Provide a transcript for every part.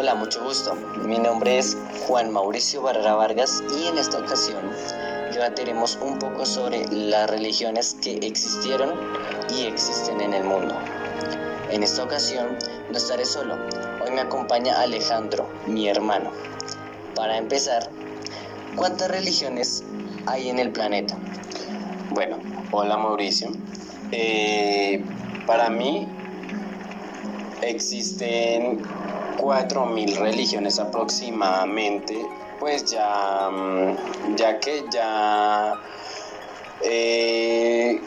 Hola, mucho gusto. Mi nombre es Juan Mauricio Barrera Vargas y en esta ocasión debatiremos un poco sobre las religiones que existieron y existen en el mundo. En esta ocasión no estaré solo, hoy me acompaña Alejandro, mi hermano. Para empezar, ¿cuántas religiones hay en el planeta? Bueno, hola Mauricio. Eh, para mí existen 4.000 religiones aproximadamente, pues ya, mm, ya que ya eh,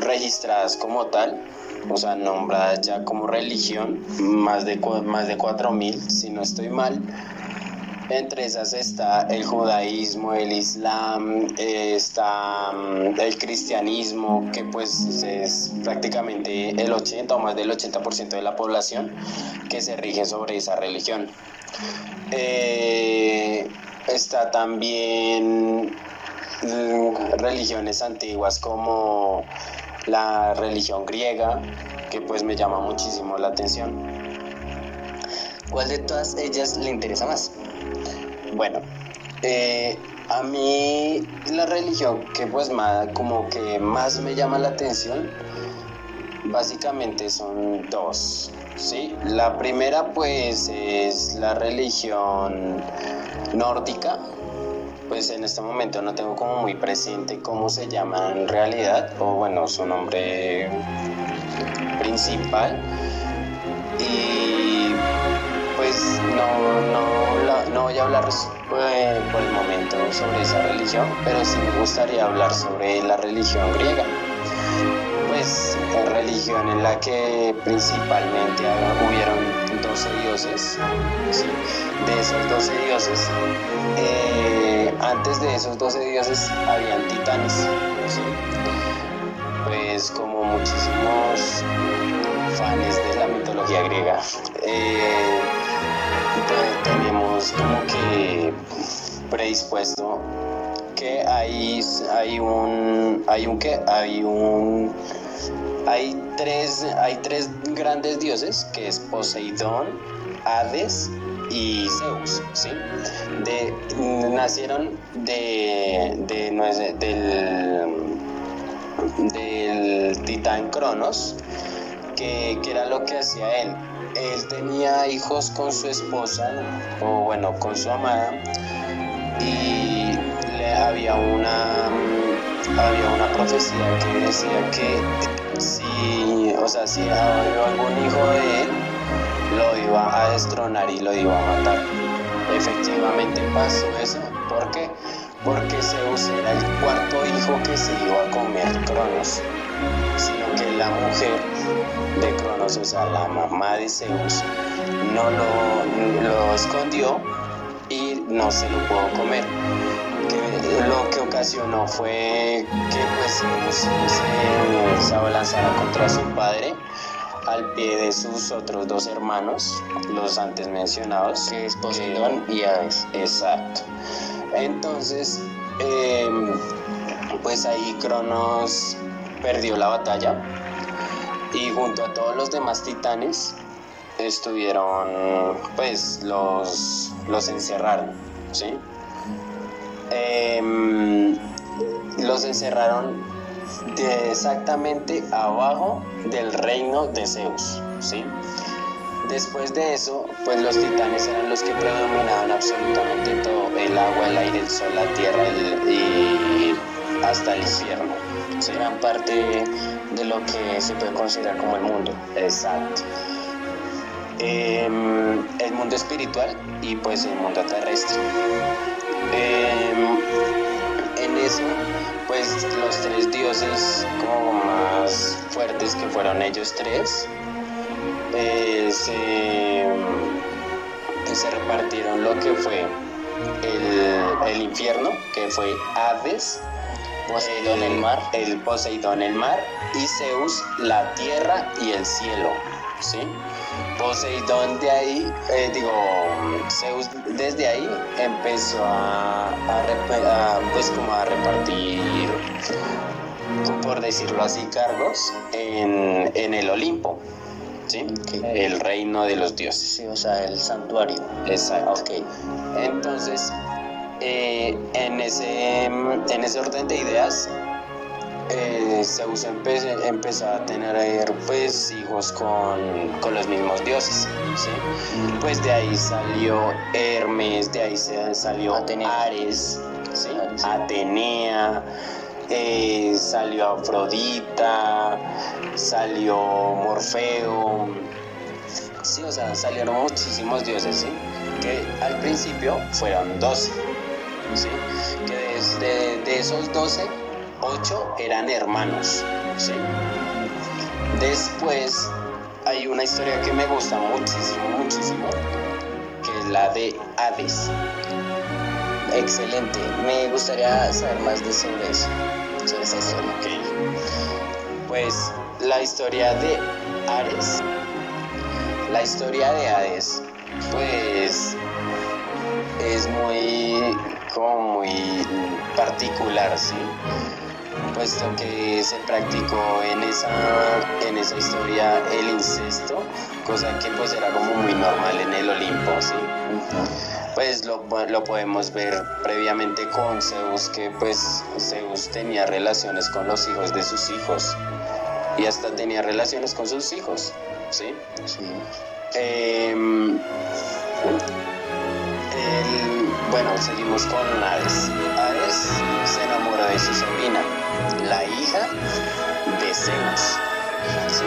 registradas como tal, o sea, nombradas ya como religión, más de, más de 4.000, si no estoy mal. Entre esas está el judaísmo, el islam, está mm, el cristianismo, que pues es prácticamente el 80 o más del 80% de la población que se rige sobre esa religión. Eh, está también mm, religiones antiguas como la religión griega, que pues me llama muchísimo la atención. ¿Cuál de todas ellas le interesa más? Bueno, eh, a mí la religión que pues más, como que más me llama la atención, básicamente son dos. ¿sí? La primera pues es la religión nórdica, pues en este momento no tengo como muy presente cómo se llama en realidad, o bueno, su nombre principal. Y pues no, no, no voy a hablar pues, por el momento sobre esa religión, pero sí me gustaría hablar sobre la religión griega. Pues religión en la que principalmente hubieron 12 dioses, ¿sí? de esos 12 dioses, eh, antes de esos 12 dioses habían titanes, pues como muchísimos fans de la mitología griega. Eh, tenemos como que predispuesto que hay, hay un hay un que hay un hay tres hay tres grandes dioses que es Poseidón, Hades y Zeus, ¿sí? De, nacieron de, de, del, del titán Cronos, que, que era lo que hacía él él tenía hijos con su esposa, o bueno, con su amada, y le había una, había una profecía que decía que si, o sea, si había algún hijo de él, lo iba a destronar y lo iba a matar. Efectivamente pasó eso. ¿Por qué? Porque Zeus era el cuarto hijo que se iba a comer Cronos, sino que la mujer de Cronos, o sea, la mamá de Zeus, no lo, escondió y no se lo pudo comer. lo que ocasionó fue que pues Zeus se, abalanzara contra su padre al pie de sus otros dos hermanos, los antes mencionados, que es Poseidón y Hades. Exacto. Entonces, em, pues ahí Cronos perdió la batalla y junto a todos los demás titanes estuvieron, pues los, los encerraron, ¿sí? Em, los encerraron exactamente abajo del reino de Zeus, ¿sí? Después de eso, pues los titanes eran los que predominaban absolutamente todo, el agua, el aire, el sol, la tierra y hasta el infierno. Serán parte de lo que se puede considerar como el mundo. Exacto. Em, el mundo espiritual y pues el mundo terrestre. Em, en eso, pues los tres dioses como más fuertes que fueron ellos tres, eh, se, se, repartieron lo que fue el, el infierno, que fue Hades, Poseidón el mar. El Poseidón el mar y Zeus la tierra y el cielo. ¿sí? Poseidón de ahí, eh, digo, Zeus desde ahí empezó a, pues como a repartir, por decirlo así, cargos en, en el Olimpo. ¿sí? El reino de los dioses. Sí, o sea, el santuario. Exacto. Entonces, eh, en, ese, en ese orden de ideas, eh, Zeus empezó a tener pues hijos con, con los mismos dioses, ¿sí? Pues de ahí salió Hermes, de ahí salió Ares, ¿sí? Atenea, eh, salió Afrodita, salió Morfeo, sí, o sea, salieron muchísimos dioses, ¿sí? Que al principio fueron 12, ¿sí? Que desde de esos 12, 8 eran hermanos, ¿sí? Después hay una historia que me gusta muchísimo, muchísimo, que es la de Hades. Excelente, me gustaría saber más de sobre eso, sobre esa historia. Pues la historia de Ares, la historia de Hades, pues como muy particular, ¿sí? puesto que se practicó en esa, en esa historia el incesto, cosa que pues era como muy normal en el Olimpo, ¿sí? pues lo, podemos ver previamente con Zeus, que pues Zeus tenía relaciones con los hijos de sus hijos y hasta tenía relaciones con sus hijos, ¿sí? Sí. Em, bueno, seguimos con Hades. Hades se enamora de su sobrina, la hija de Zeus, ¿sí?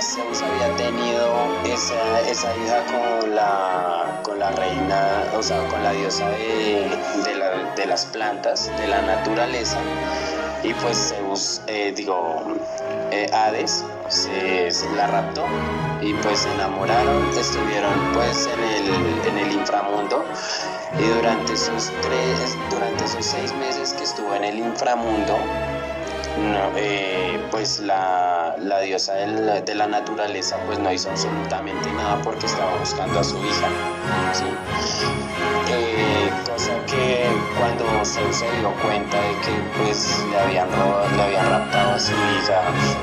Zeus había tenido esa, esa hija con la, con la reina, o sea, con la diosa de, las plantas, de la naturaleza. Y pues Zeus, eh, digo, eh, Hades, se, la raptó y pues se enamoraron, estuvieron pues en el, inframundo. Y durante esos tres, durante esos seis meses que estuvo en el inframundo, no, eh, pues la, diosa de la naturaleza pues no hizo absolutamente nada porque estaba buscando a su hija. Eh, cosa que cuando Zeus se dio cuenta de que pues le habían, robado, le habían raptado a su hija,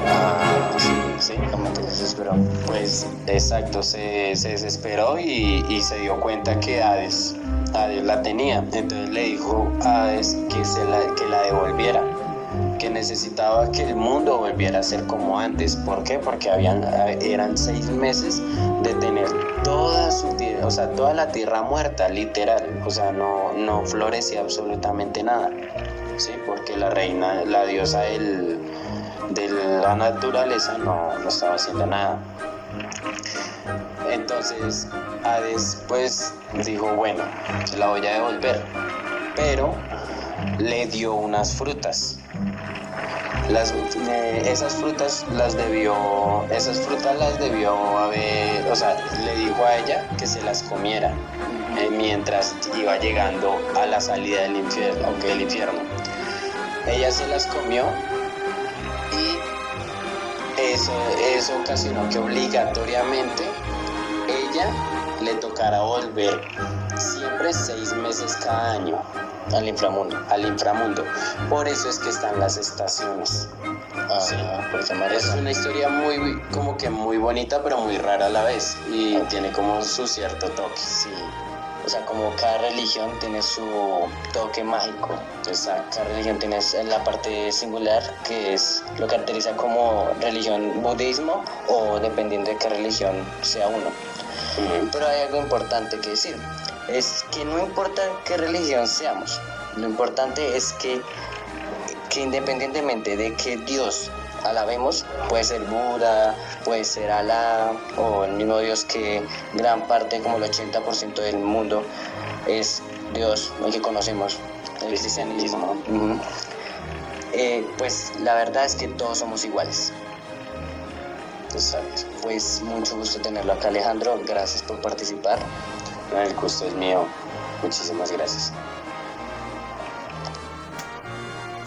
ah, se desesperó. Pues exacto, se, desesperó y, se dio cuenta que Hades, Hades la tenía. Entonces le dijo a Hades que, se la, que la devolviera que necesitaba que el mundo volviera a ser como antes. ¿Por qué? Porque habían, eran seis meses de tener toda su o sea, toda la tierra muerta, literal. O sea, no, no florecía absolutamente nada. ¿sí? Porque la reina, la diosa del, de la naturaleza no, no estaba haciendo nada. Entonces, Hades pues dijo, bueno, la voy a devolver. Pero le dio unas frutas. Las, eh, esas frutas las debió, esas frutas las debió haber, o sea, le dijo a ella que se las comiera eh, mientras iba llegando a la salida del infierno, del infierno. Ella se las comió y eso, eso ocasionó que obligatoriamente ella le tocara volver siempre seis meses cada año al inframundo. Al inframundo. Por eso es que están las estaciones. Ah, sí. Es una historia muy, como que muy bonita, pero muy rara a la vez. Y tiene como su cierto toque. Sí. O sea, como cada religión tiene su toque mágico. Exacto. Cada religión tiene la parte singular que es lo caracteriza como religión budismo o dependiendo de qué religión sea uno. Pero hay algo importante que decir es que no importa qué religión seamos, lo importante es que, que independientemente de que Dios alabemos, puede ser Buda, puede ser Alá o el mismo Dios que gran parte, como el 80% del mundo, es Dios, el que conocemos, el cristianismo. Eh, pues la verdad es que todos somos iguales. Exacto. Pues mucho gusto tenerlo acá Alejandro, gracias por participar. El gusto es mío. Muchísimas gracias.